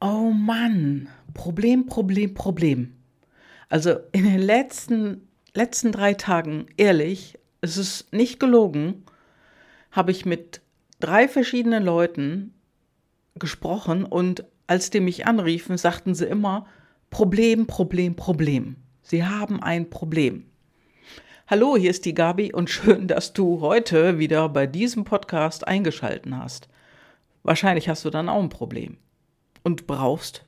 Oh Mann, Problem, Problem, Problem. Also in den letzten, letzten drei Tagen, ehrlich, es ist nicht gelogen, habe ich mit drei verschiedenen Leuten gesprochen und als die mich anriefen, sagten sie immer Problem, Problem, Problem. Sie haben ein Problem. Hallo, hier ist die Gabi und schön, dass du heute wieder bei diesem Podcast eingeschalten hast. Wahrscheinlich hast du dann auch ein Problem und brauchst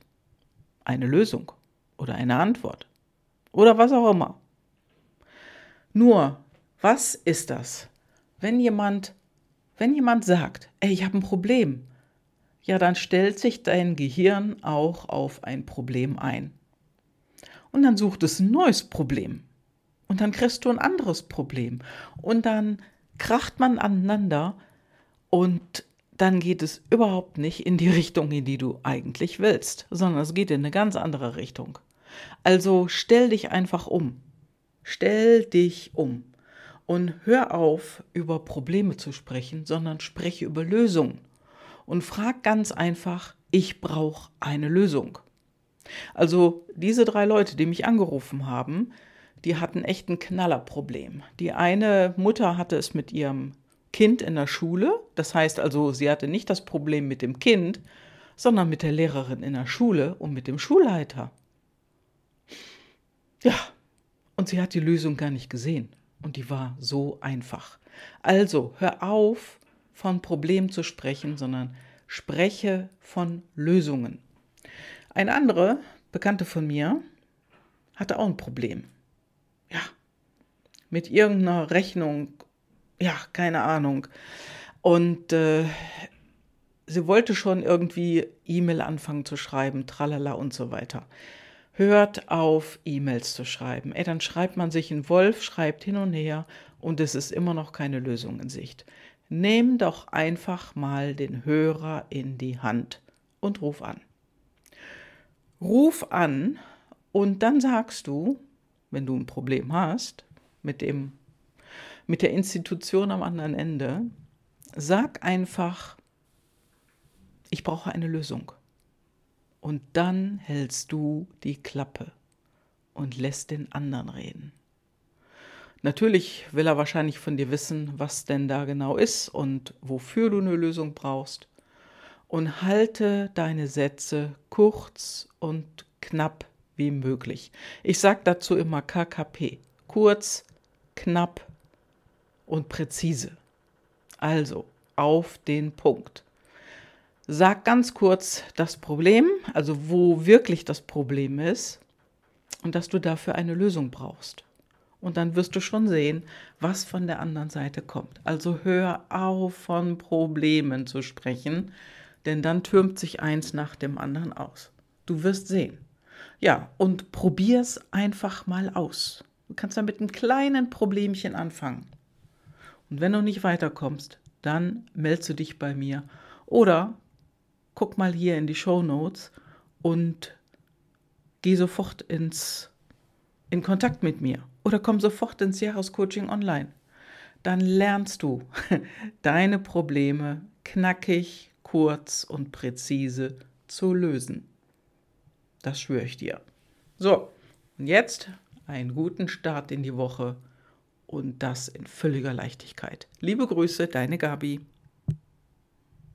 eine Lösung oder eine Antwort oder was auch immer. Nur, was ist das? Wenn jemand, wenn jemand sagt, ey, ich habe ein Problem, ja, dann stellt sich dein Gehirn auch auf ein Problem ein. Und dann sucht es ein neues Problem. Und dann kriegst du ein anderes Problem. Und dann kracht man aneinander und dann geht es überhaupt nicht in die Richtung, in die du eigentlich willst, sondern es geht in eine ganz andere Richtung. Also stell dich einfach um. Stell dich um. Und hör auf, über Probleme zu sprechen, sondern spreche über Lösungen. Und frag ganz einfach, ich brauche eine Lösung. Also diese drei Leute, die mich angerufen haben, die hatten echt ein Knallerproblem. Die eine Mutter hatte es mit ihrem Kind in der Schule. Das heißt also, sie hatte nicht das Problem mit dem Kind, sondern mit der Lehrerin in der Schule und mit dem Schulleiter. Ja, und sie hat die Lösung gar nicht gesehen. Und die war so einfach. Also, hör auf, von Problemen zu sprechen, sondern spreche von Lösungen. Eine andere Bekannte von mir hatte auch ein Problem. Ja, mit irgendeiner Rechnung ja, keine Ahnung. Und äh, sie wollte schon irgendwie E-Mail anfangen zu schreiben, tralala und so weiter. Hört auf, E-Mails zu schreiben. Ey, dann schreibt man sich in Wolf, schreibt hin und her und es ist immer noch keine Lösung in Sicht. Nimm doch einfach mal den Hörer in die Hand und ruf an. Ruf an und dann sagst du, wenn du ein Problem hast mit dem mit der Institution am anderen Ende, sag einfach, ich brauche eine Lösung. Und dann hältst du die Klappe und lässt den anderen reden. Natürlich will er wahrscheinlich von dir wissen, was denn da genau ist und wofür du eine Lösung brauchst. Und halte deine Sätze kurz und knapp wie möglich. Ich sage dazu immer KKP. Kurz, knapp, und präzise. Also auf den Punkt. Sag ganz kurz das Problem, also wo wirklich das Problem ist und dass du dafür eine Lösung brauchst. Und dann wirst du schon sehen, was von der anderen Seite kommt. Also hör auf, von Problemen zu sprechen, denn dann türmt sich eins nach dem anderen aus. Du wirst sehen. Ja, und probier's einfach mal aus. Du kannst da mit einem kleinen Problemchen anfangen. Und wenn du nicht weiterkommst, dann meldest du dich bei mir. Oder guck mal hier in die Show Notes und geh sofort ins, in Kontakt mit mir. Oder komm sofort ins Jahrescoaching online. Dann lernst du deine Probleme knackig, kurz und präzise zu lösen. Das schwöre ich dir. So, und jetzt einen guten Start in die Woche und das in völliger Leichtigkeit. Liebe Grüße, deine Gabi.